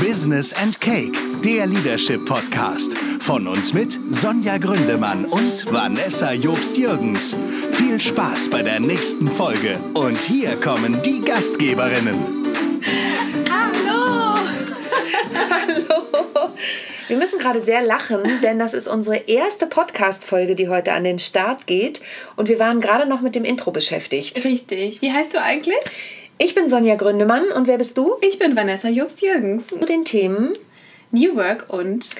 Business and Cake, der Leadership Podcast. Von uns mit Sonja Gründemann und Vanessa Jobst-Jürgens. Viel Spaß bei der nächsten Folge. Und hier kommen die Gastgeberinnen. Hallo! Hallo! Wir müssen gerade sehr lachen, denn das ist unsere erste Podcast-Folge, die heute an den Start geht. Und wir waren gerade noch mit dem Intro beschäftigt. Richtig. Wie heißt du eigentlich? Ich bin Sonja Gründemann und wer bist du? Ich bin Vanessa Jobst-Jürgens. Zu den Themen New Work und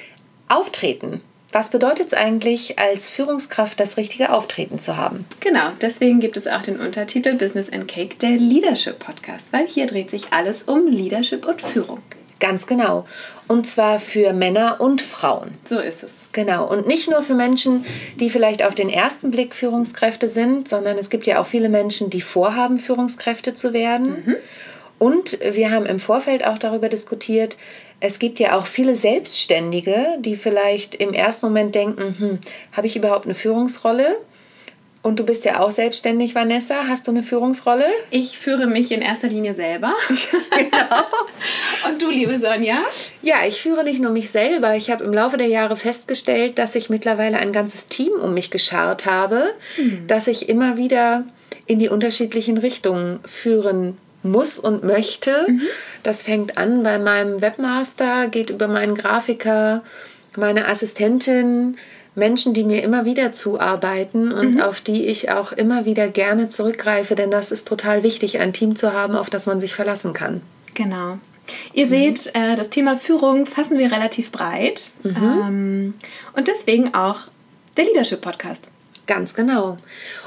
Auftreten. Was bedeutet es eigentlich, als Führungskraft das richtige Auftreten zu haben? Genau, deswegen gibt es auch den Untertitel Business and Cake, der Leadership Podcast, weil hier dreht sich alles um Leadership und Führung. Ganz genau. Und zwar für Männer und Frauen. So ist es. Genau. Und nicht nur für Menschen, die vielleicht auf den ersten Blick Führungskräfte sind, sondern es gibt ja auch viele Menschen, die vorhaben, Führungskräfte zu werden. Mhm. Und wir haben im Vorfeld auch darüber diskutiert, es gibt ja auch viele Selbstständige, die vielleicht im ersten Moment denken, hm, habe ich überhaupt eine Führungsrolle? Und du bist ja auch selbstständig, Vanessa. Hast du eine Führungsrolle? Ich führe mich in erster Linie selber. genau. Und du, liebe Sonja? Ja, ich führe nicht nur mich selber. Ich habe im Laufe der Jahre festgestellt, dass ich mittlerweile ein ganzes Team um mich geschart habe, mhm. dass ich immer wieder in die unterschiedlichen Richtungen führen muss und möchte. Mhm. Das fängt an bei meinem Webmaster, geht über meinen Grafiker, meine Assistentin, Menschen, die mir immer wieder zuarbeiten und mhm. auf die ich auch immer wieder gerne zurückgreife, denn das ist total wichtig, ein Team zu haben, auf das man sich verlassen kann. Genau. Ihr mhm. seht, äh, das Thema Führung fassen wir relativ breit mhm. ähm, und deswegen auch der Leadership Podcast. Ganz genau.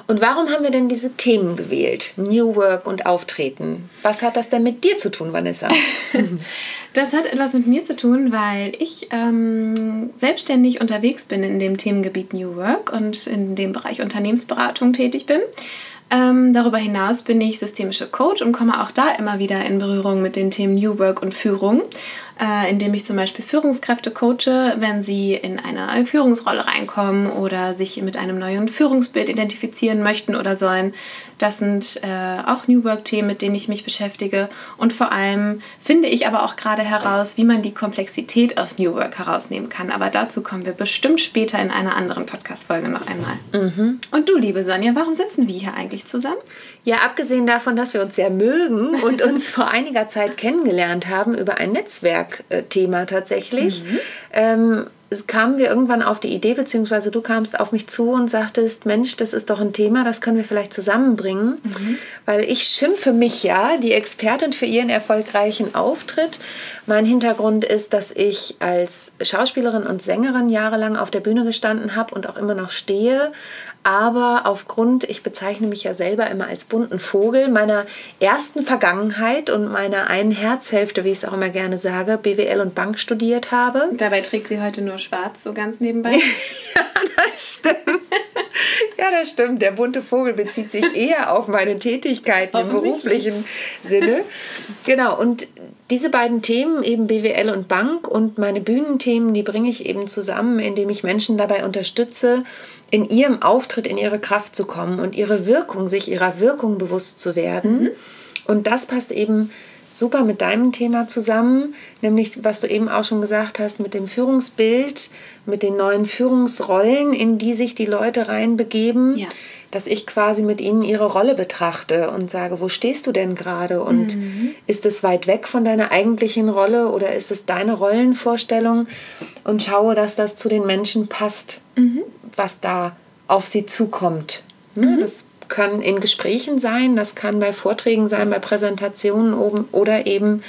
Und warum haben wir denn diese Themen gewählt? New Work und Auftreten. Was hat das denn mit dir zu tun, Vanessa? das hat etwas mit mir zu tun, weil ich ähm, selbstständig unterwegs bin in dem Themengebiet New Work und in dem Bereich Unternehmensberatung tätig bin. Ähm, darüber hinaus bin ich systemische Coach und komme auch da immer wieder in Berührung mit den Themen New Work und Führung äh, indem ich zum Beispiel Führungskräfte coache, wenn sie in eine Führungsrolle reinkommen oder sich mit einem neuen Führungsbild identifizieren möchten oder sollen. Das sind äh, auch New Work-Themen, mit denen ich mich beschäftige. Und vor allem finde ich aber auch gerade heraus, wie man die Komplexität aus New Work herausnehmen kann. Aber dazu kommen wir bestimmt später in einer anderen Podcast-Folge noch einmal. Mhm. Und du, liebe Sonja, warum sitzen wir hier eigentlich zusammen? Ja, abgesehen davon, dass wir uns sehr mögen und uns vor einiger Zeit kennengelernt haben über ein Netzwerkthema tatsächlich, mhm. ähm, kamen wir irgendwann auf die Idee, beziehungsweise du kamst auf mich zu und sagtest, Mensch, das ist doch ein Thema, das können wir vielleicht zusammenbringen, mhm. weil ich schimpfe mich ja, die Expertin für ihren erfolgreichen Auftritt. Mein Hintergrund ist, dass ich als Schauspielerin und Sängerin jahrelang auf der Bühne gestanden habe und auch immer noch stehe, aber aufgrund, ich bezeichne mich ja selber immer als bunten Vogel, meiner ersten Vergangenheit und meiner einen Herzhälfte, wie ich es auch immer gerne sage, BWL und Bank studiert habe. Dabei trägt sie heute nur schwarz, so ganz nebenbei. ja, das stimmt. ja, das stimmt. Der bunte Vogel bezieht sich eher auf meine Tätigkeiten im beruflichen Sinne. Genau, und diese beiden Themen, eben BWL und Bank und meine Bühnenthemen, die bringe ich eben zusammen, indem ich Menschen dabei unterstütze, in ihrem Auftritt in ihre Kraft zu kommen und ihre Wirkung, sich ihrer Wirkung bewusst zu werden. Mhm. Und das passt eben super mit deinem Thema zusammen, nämlich was du eben auch schon gesagt hast, mit dem Führungsbild, mit den neuen Führungsrollen, in die sich die Leute reinbegeben. Ja. Dass ich quasi mit ihnen ihre Rolle betrachte und sage, wo stehst du denn gerade? Und mhm. ist es weit weg von deiner eigentlichen Rolle oder ist es deine Rollenvorstellung? Und schaue, dass das zu den Menschen passt. Mhm was da auf sie zukommt. Ne? Mhm. Das kann in Gesprächen sein, das kann bei Vorträgen sein, bei Präsentationen oben oder eben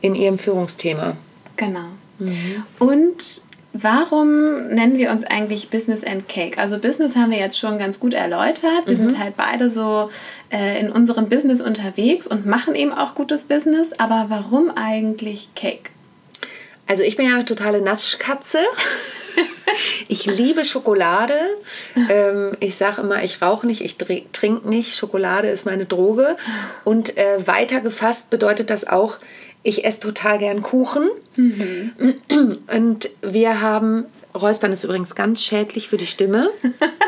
in ihrem Führungsthema. Genau. Mhm. Und warum nennen wir uns eigentlich Business and Cake? Also Business haben wir jetzt schon ganz gut erläutert. Wir mhm. sind halt beide so äh, in unserem Business unterwegs und machen eben auch gutes Business. Aber warum eigentlich Cake? Also ich bin ja eine totale Naschkatze. ich liebe Schokolade. Ähm, ich sage immer, ich rauche nicht, ich trinke nicht. Schokolade ist meine Droge. Und äh, weiter gefasst bedeutet das auch, ich esse total gern Kuchen. Mhm. Und wir haben, Räuspern ist übrigens ganz schädlich für die Stimme.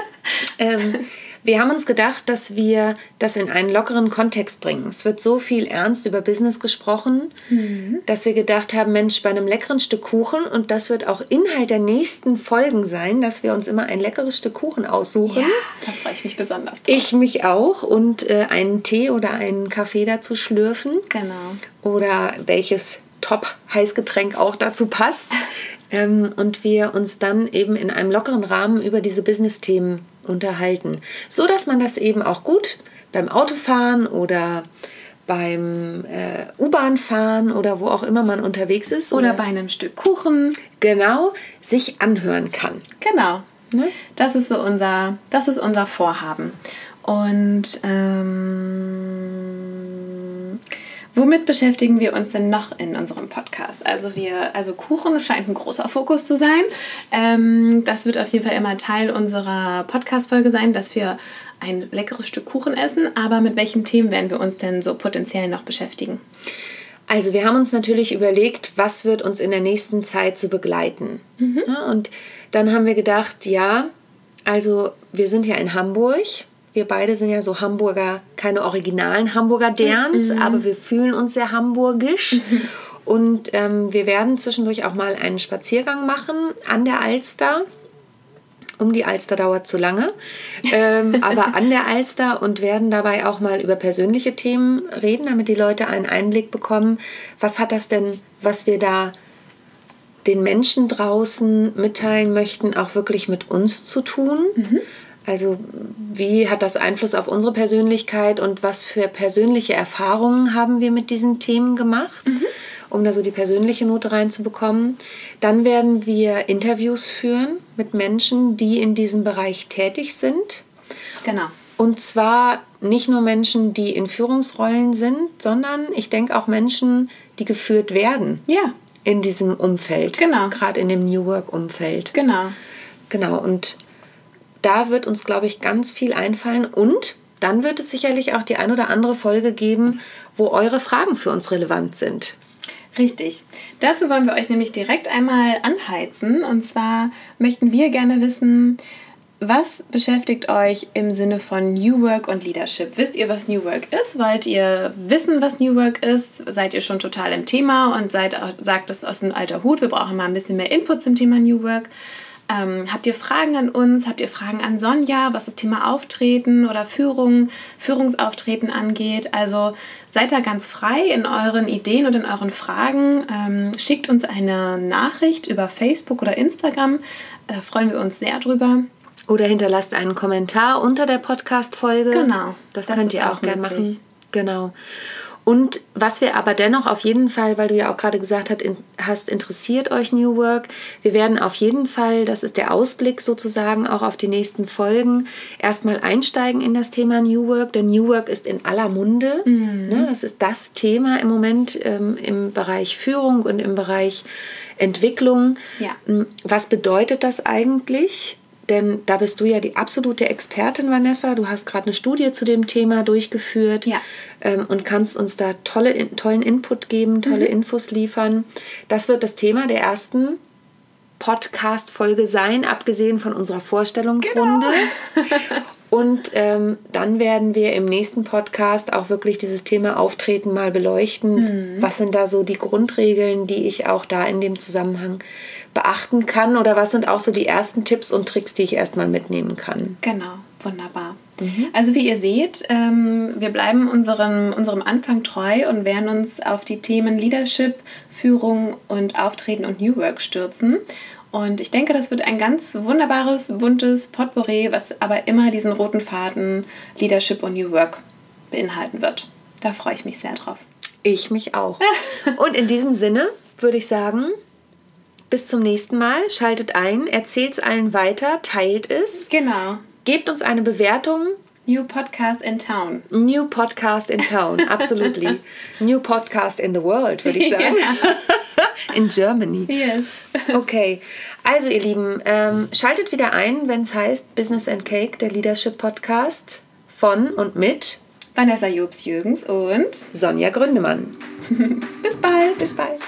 ähm, Wir haben uns gedacht, dass wir das in einen lockeren Kontext bringen. Es wird so viel ernst über Business gesprochen, mhm. dass wir gedacht haben, Mensch, bei einem leckeren Stück Kuchen, und das wird auch Inhalt der nächsten Folgen sein, dass wir uns immer ein leckeres Stück Kuchen aussuchen. Ja, da freue ich mich besonders. Drauf. Ich mich auch. Und äh, einen Tee oder einen Kaffee dazu schlürfen. Genau. Oder welches Top-Heißgetränk auch dazu passt. ähm, und wir uns dann eben in einem lockeren Rahmen über diese Business-Themen unterhalten. So dass man das eben auch gut beim Autofahren oder beim äh, U-Bahn-Fahren oder wo auch immer man unterwegs ist. Oder, oder, bei einem Stück Kuchen. Genau, sich anhören kann. Genau. Ne? Das ist so unser, das ist unser Vorhaben. Und ähm, Womit beschäftigen wir uns denn noch in unserem Podcast? Also wir, also Kuchen scheint ein großer Fokus zu sein. Ähm, das wird auf jeden Fall immer Teil unserer Podcast-Folge sein, dass wir ein leckeres Stück Kuchen essen. Aber mit welchen Themen werden wir uns denn so potenziell noch beschäftigen? Also wir haben uns natürlich überlegt, was wird uns in der nächsten Zeit zu so begleiten. Mhm. Ja, und dann haben wir gedacht, ja, also wir sind ja in Hamburg wir beide sind ja so Hamburger, keine originalen Hamburger Derns, mhm. aber wir fühlen uns sehr hamburgisch. Mhm. Und ähm, wir werden zwischendurch auch mal einen Spaziergang machen an der Alster. Um die Alster dauert zu lange, ähm, aber an der Alster und werden dabei auch mal über persönliche Themen reden, damit die Leute einen Einblick bekommen, was hat das denn, was wir da den Menschen draußen mitteilen möchten, auch wirklich mit uns zu tun. Mhm. Also wie hat das Einfluss auf unsere Persönlichkeit und was für persönliche Erfahrungen haben wir mit diesen Themen gemacht, mhm. um da so die persönliche Note reinzubekommen. Dann werden wir Interviews führen mit Menschen, die in diesem Bereich tätig sind. Genau. Und zwar nicht nur Menschen, die in Führungsrollen sind, sondern ich denke auch Menschen, die geführt werden. Ja. In diesem Umfeld. Genau. Gerade in dem New Work-Umfeld. Genau. Genau. Und da wird uns, glaube ich, ganz viel einfallen und dann wird es sicherlich auch die ein oder andere Folge geben, wo eure Fragen für uns relevant sind. Richtig. Dazu wollen wir euch nämlich direkt einmal anheizen. Und zwar möchten wir gerne wissen, was beschäftigt euch im Sinne von New Work und Leadership? Wisst ihr, was New Work ist? Wollt ihr wissen, was New Work ist? Seid ihr schon total im Thema und seid, sagt es aus dem alter Hut? Wir brauchen mal ein bisschen mehr Input zum Thema New Work. Ähm, habt ihr Fragen an uns? Habt ihr Fragen an Sonja, was das Thema Auftreten oder Führung, Führungsauftreten angeht? Also seid da ganz frei in euren Ideen und in euren Fragen. Ähm, schickt uns eine Nachricht über Facebook oder Instagram. Da freuen wir uns sehr drüber. Oder hinterlasst einen Kommentar unter der Podcast-Folge. Genau. Das, das könnt ihr auch, auch gerne machen. Genau. Und was wir aber dennoch auf jeden Fall, weil du ja auch gerade gesagt hast, interessiert euch New Work, wir werden auf jeden Fall, das ist der Ausblick sozusagen auch auf die nächsten Folgen, erstmal einsteigen in das Thema New Work, denn New Work ist in aller Munde. Mhm. Ne? Das ist das Thema im Moment ähm, im Bereich Führung und im Bereich Entwicklung. Ja. Hm, was bedeutet das eigentlich? Denn da bist du ja die absolute Expertin, Vanessa. Du hast gerade eine Studie zu dem Thema durchgeführt ja. ähm, und kannst uns da tolle, tollen Input geben, tolle mhm. Infos liefern. Das wird das Thema der ersten Podcast-Folge sein, abgesehen von unserer Vorstellungsrunde. Genau. Und ähm, dann werden wir im nächsten Podcast auch wirklich dieses Thema Auftreten mal beleuchten. Mhm. Was sind da so die Grundregeln, die ich auch da in dem Zusammenhang beachten kann? Oder was sind auch so die ersten Tipps und Tricks, die ich erstmal mitnehmen kann? Genau, wunderbar. Mhm. Also wie ihr seht, ähm, wir bleiben unserem, unserem Anfang treu und werden uns auf die Themen Leadership, Führung und Auftreten und New Work stürzen. Und ich denke, das wird ein ganz wunderbares, buntes Potpourri, was aber immer diesen roten Faden Leadership und New Work beinhalten wird. Da freue ich mich sehr drauf. Ich mich auch. und in diesem Sinne würde ich sagen, bis zum nächsten Mal. Schaltet ein, erzählt es allen weiter, teilt es. Genau. Gebt uns eine Bewertung. New Podcast in Town. New Podcast in Town, absolutely. New Podcast in the world, würde ich sagen. Ja. in Germany. Yes. okay, also ihr Lieben, ähm, schaltet wieder ein, wenn es heißt Business and Cake, der Leadership Podcast von und mit Vanessa Jobs-Jürgens und Sonja Gründemann. Bis bald. Bis bald.